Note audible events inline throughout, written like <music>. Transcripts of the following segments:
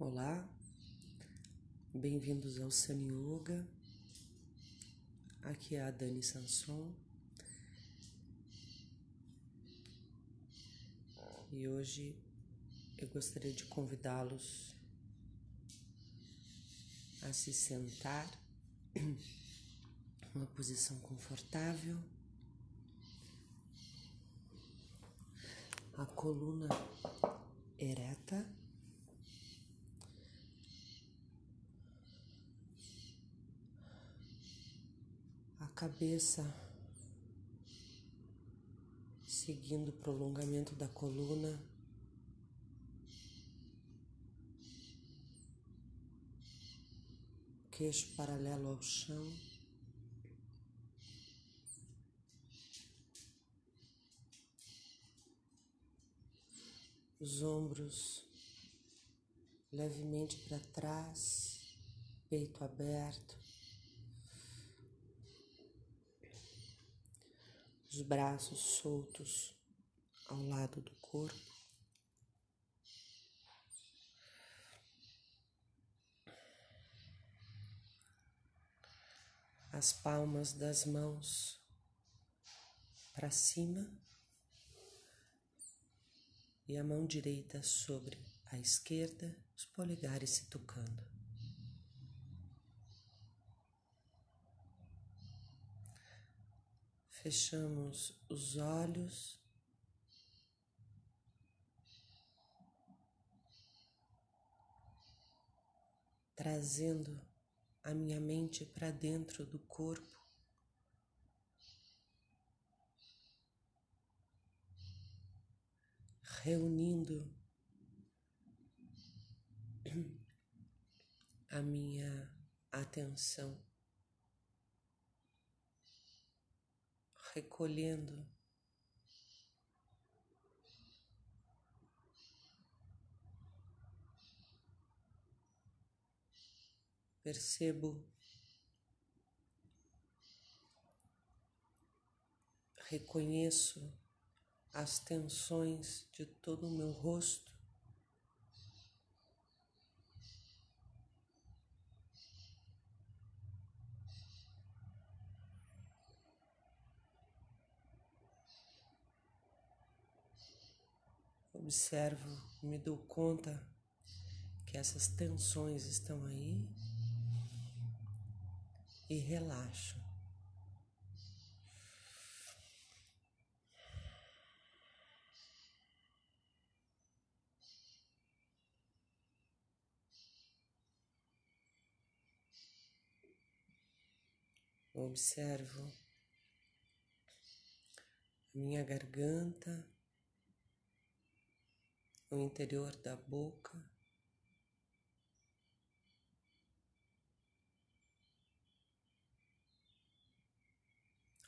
Olá, bem-vindos ao Sun Yoga. Aqui é a Dani Sanson e hoje eu gostaria de convidá-los a se sentar uma posição confortável, a coluna ereta. Cabeça, seguindo o prolongamento da coluna. Queixo paralelo ao chão. Os ombros levemente para trás, peito aberto. Os braços soltos ao lado do corpo. As palmas das mãos para cima e a mão direita sobre a esquerda, os polegares se tocando. Fechamos os olhos. Trazendo a minha mente para dentro do corpo. Reunindo a minha atenção recolhendo. Percebo, reconheço as tensões de todo o meu rosto. Observo, me dou conta que essas tensões estão aí e relaxo. Observo a minha garganta no interior da boca.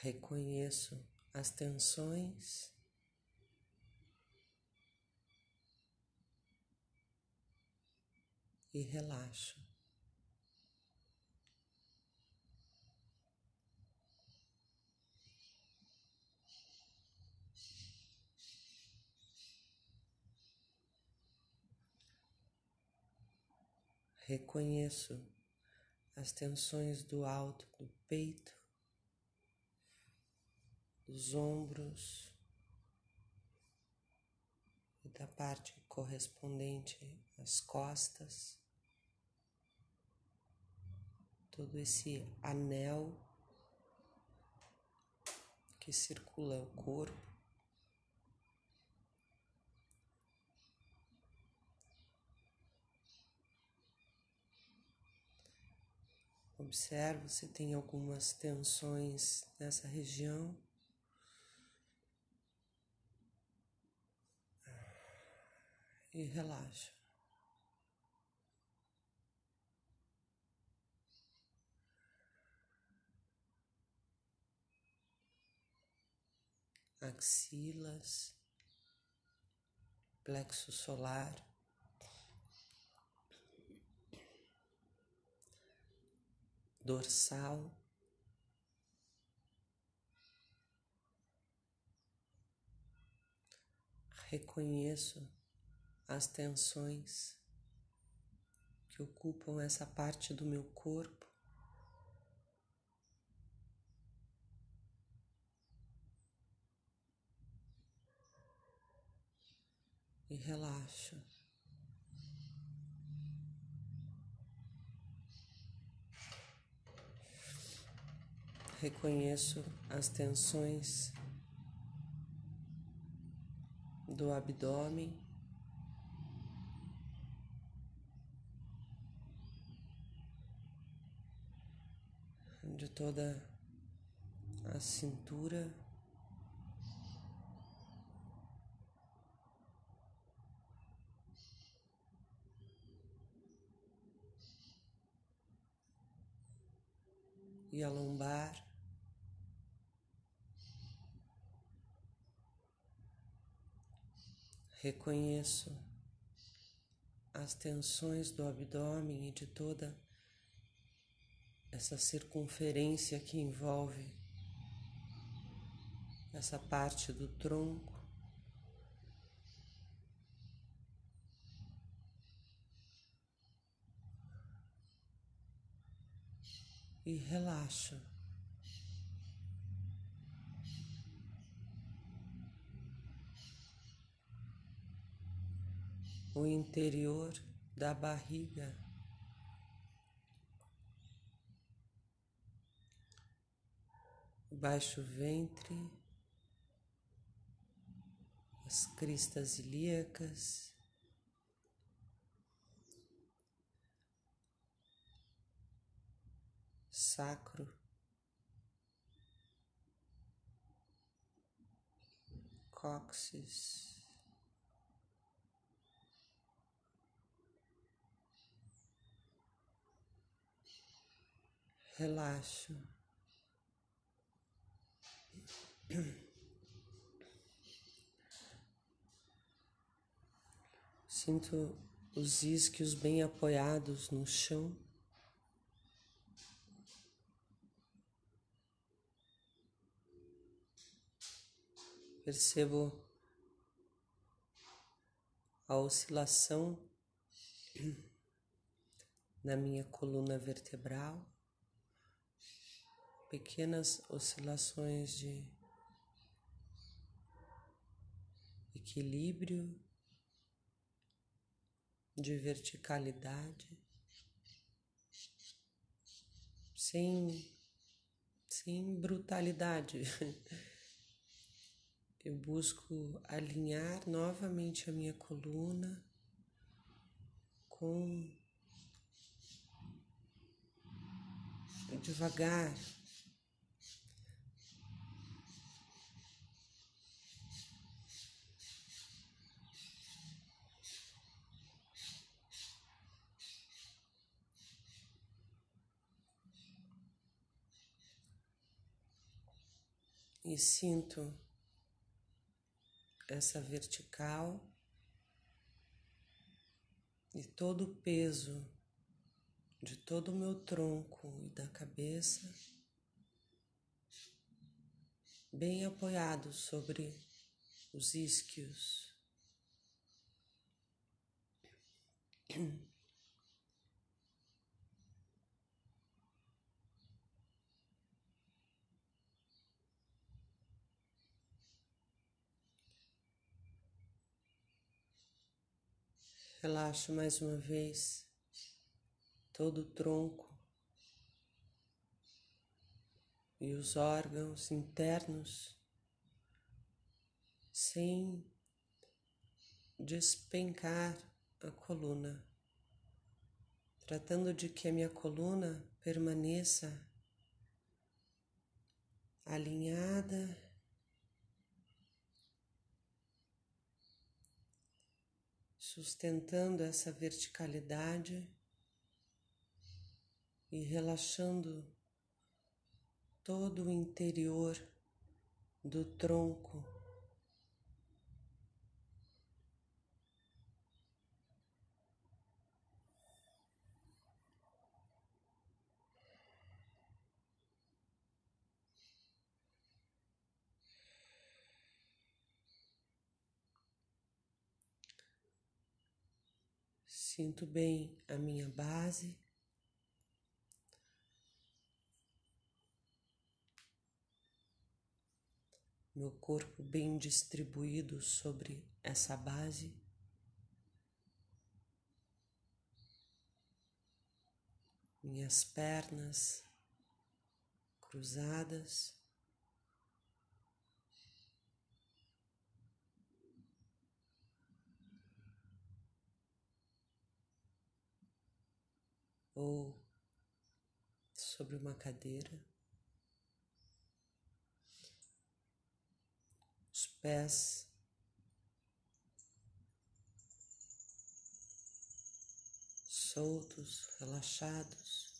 Reconheço as tensões. E relaxo. Reconheço as tensões do alto do peito, dos ombros e da parte correspondente às costas. Todo esse anel que circula o corpo. Observo se tem algumas tensões nessa região. E relaxa. Axilas, plexo solar. Dorsal, reconheço as tensões que ocupam essa parte do meu corpo. E relaxa. Reconheço as tensões do abdômen. De toda a cintura. E a lombar. Reconheço as tensões do abdômen e de toda essa circunferência que envolve essa parte do tronco. E relaxa. O interior da barriga. Baixo ventre, as cristas ilíacas, sacro, cóccix. Relaxo. Sinto os isquios bem apoiados no chão. Percebo a oscilação <clears throat> na minha coluna vertebral pequenas oscilações de equilíbrio, de verticalidade, sem, sem brutalidade. <laughs> Eu busco alinhar novamente a minha coluna com devagar, e sinto essa vertical e todo o peso de todo o meu tronco e da cabeça bem apoiado sobre os isquios. Relaxo mais uma vez. Todo o tronco e os órgãos internos sem despencar a coluna, tratando de que a minha coluna permaneça alinhada sustentando essa verticalidade e relaxando todo o interior do tronco. Sinto bem a minha base. Meu corpo bem distribuído sobre essa base. Minhas pernas cruzadas. Ou sobre uma cadeira, os pés soltos, relaxados.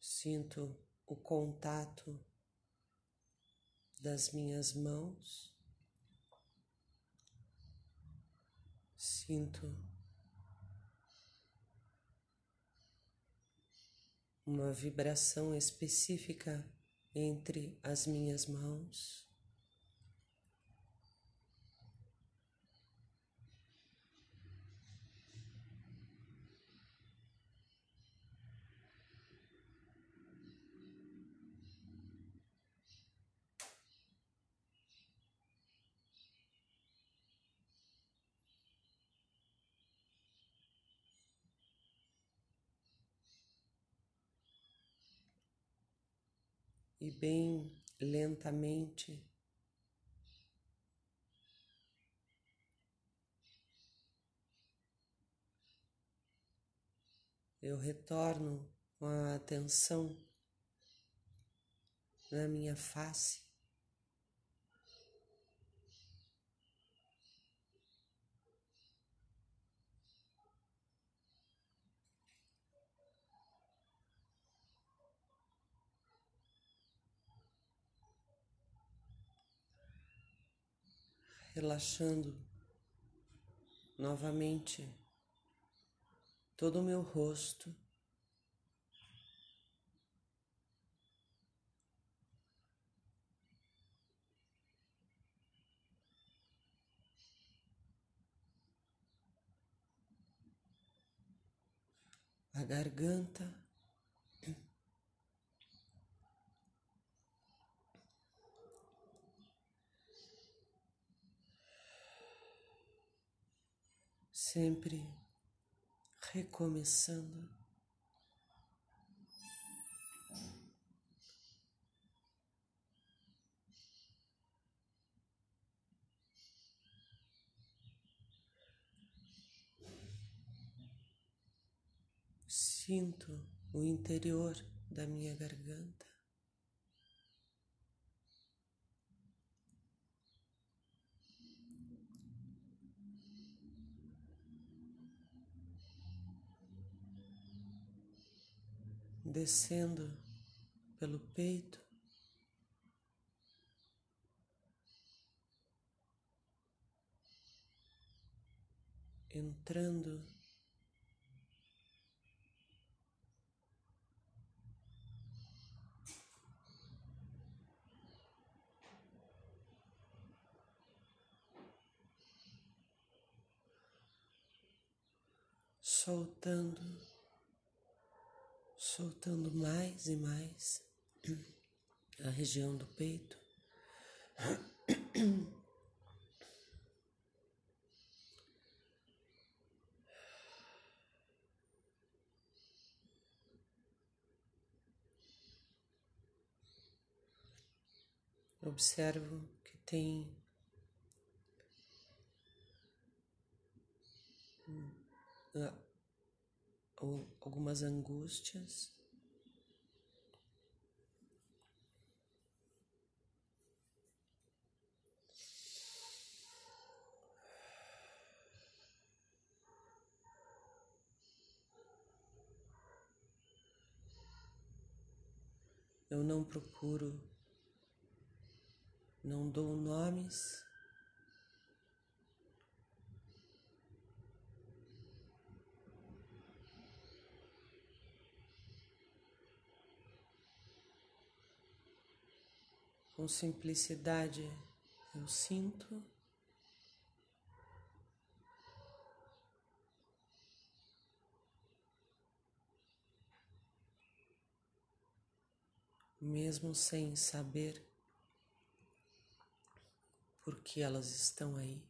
Sinto o contato das minhas mãos, sinto uma vibração específica entre as minhas mãos. Bem lentamente eu retorno com a atenção na minha face. Relaxando novamente todo o meu rosto. A garganta. Sempre recomeçando. Sinto o interior da minha garganta. Descendo pelo peito. Entrando soltando soltando mais e mais a região do peito. Observo que tem ou algumas angústias. Eu não procuro, não dou nomes Com simplicidade eu sinto. Mesmo sem saber por que elas estão aí.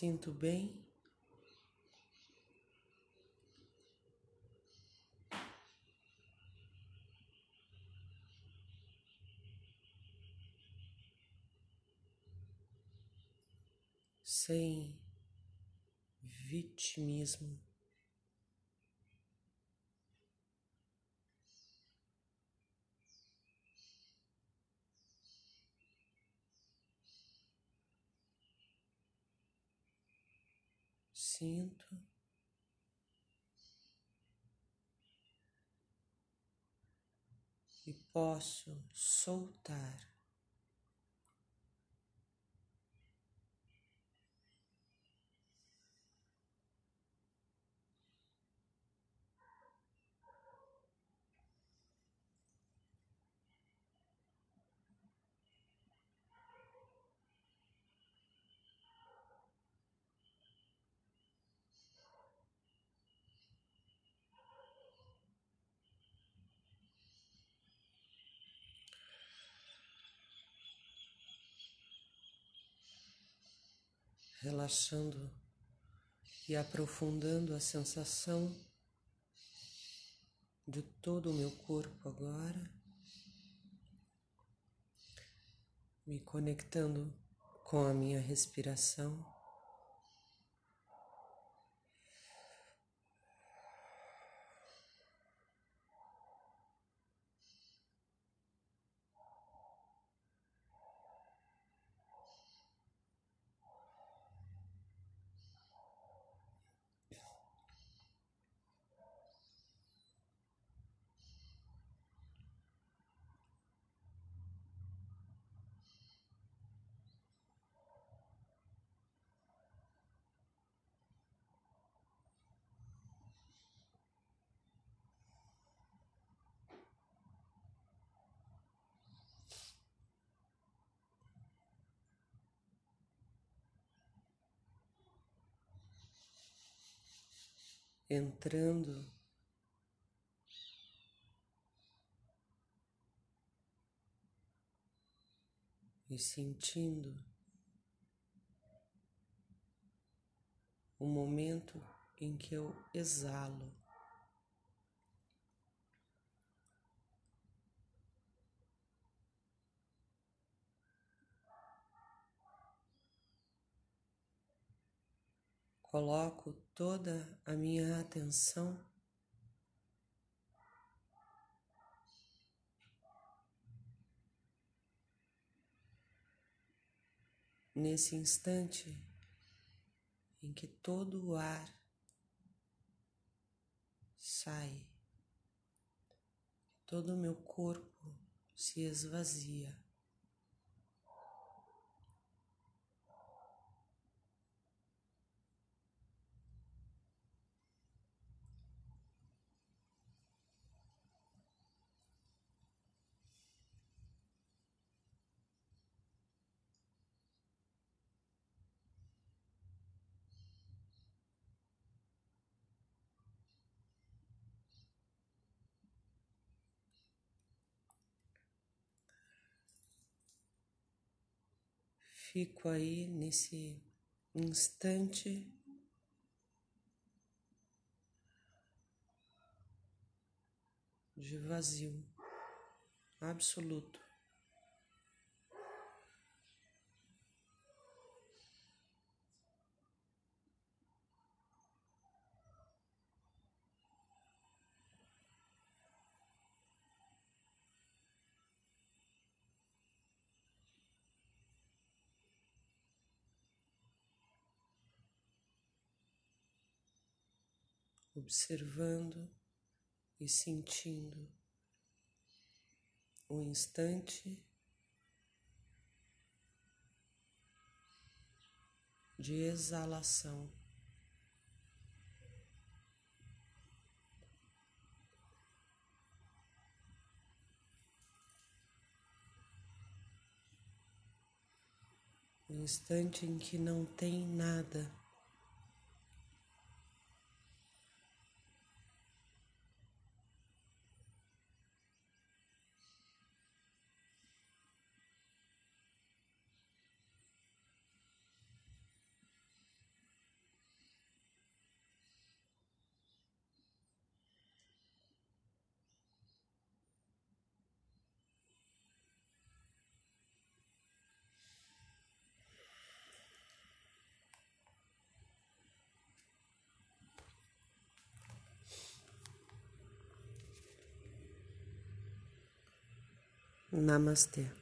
Sinto bem. Sem vitimismo. Sinto. E posso soltar. Relaxando e aprofundando a sensação de todo o meu corpo agora, me conectando com a minha respiração. Entrando e sentindo o momento em que eu exalo. Coloco toda a minha atenção nesse instante em que todo o ar sai, todo o meu corpo se esvazia. Fico aí nesse instante de vazio absoluto. observando e sentindo o instante de exalação. o instante em que não tem nada. Namastê.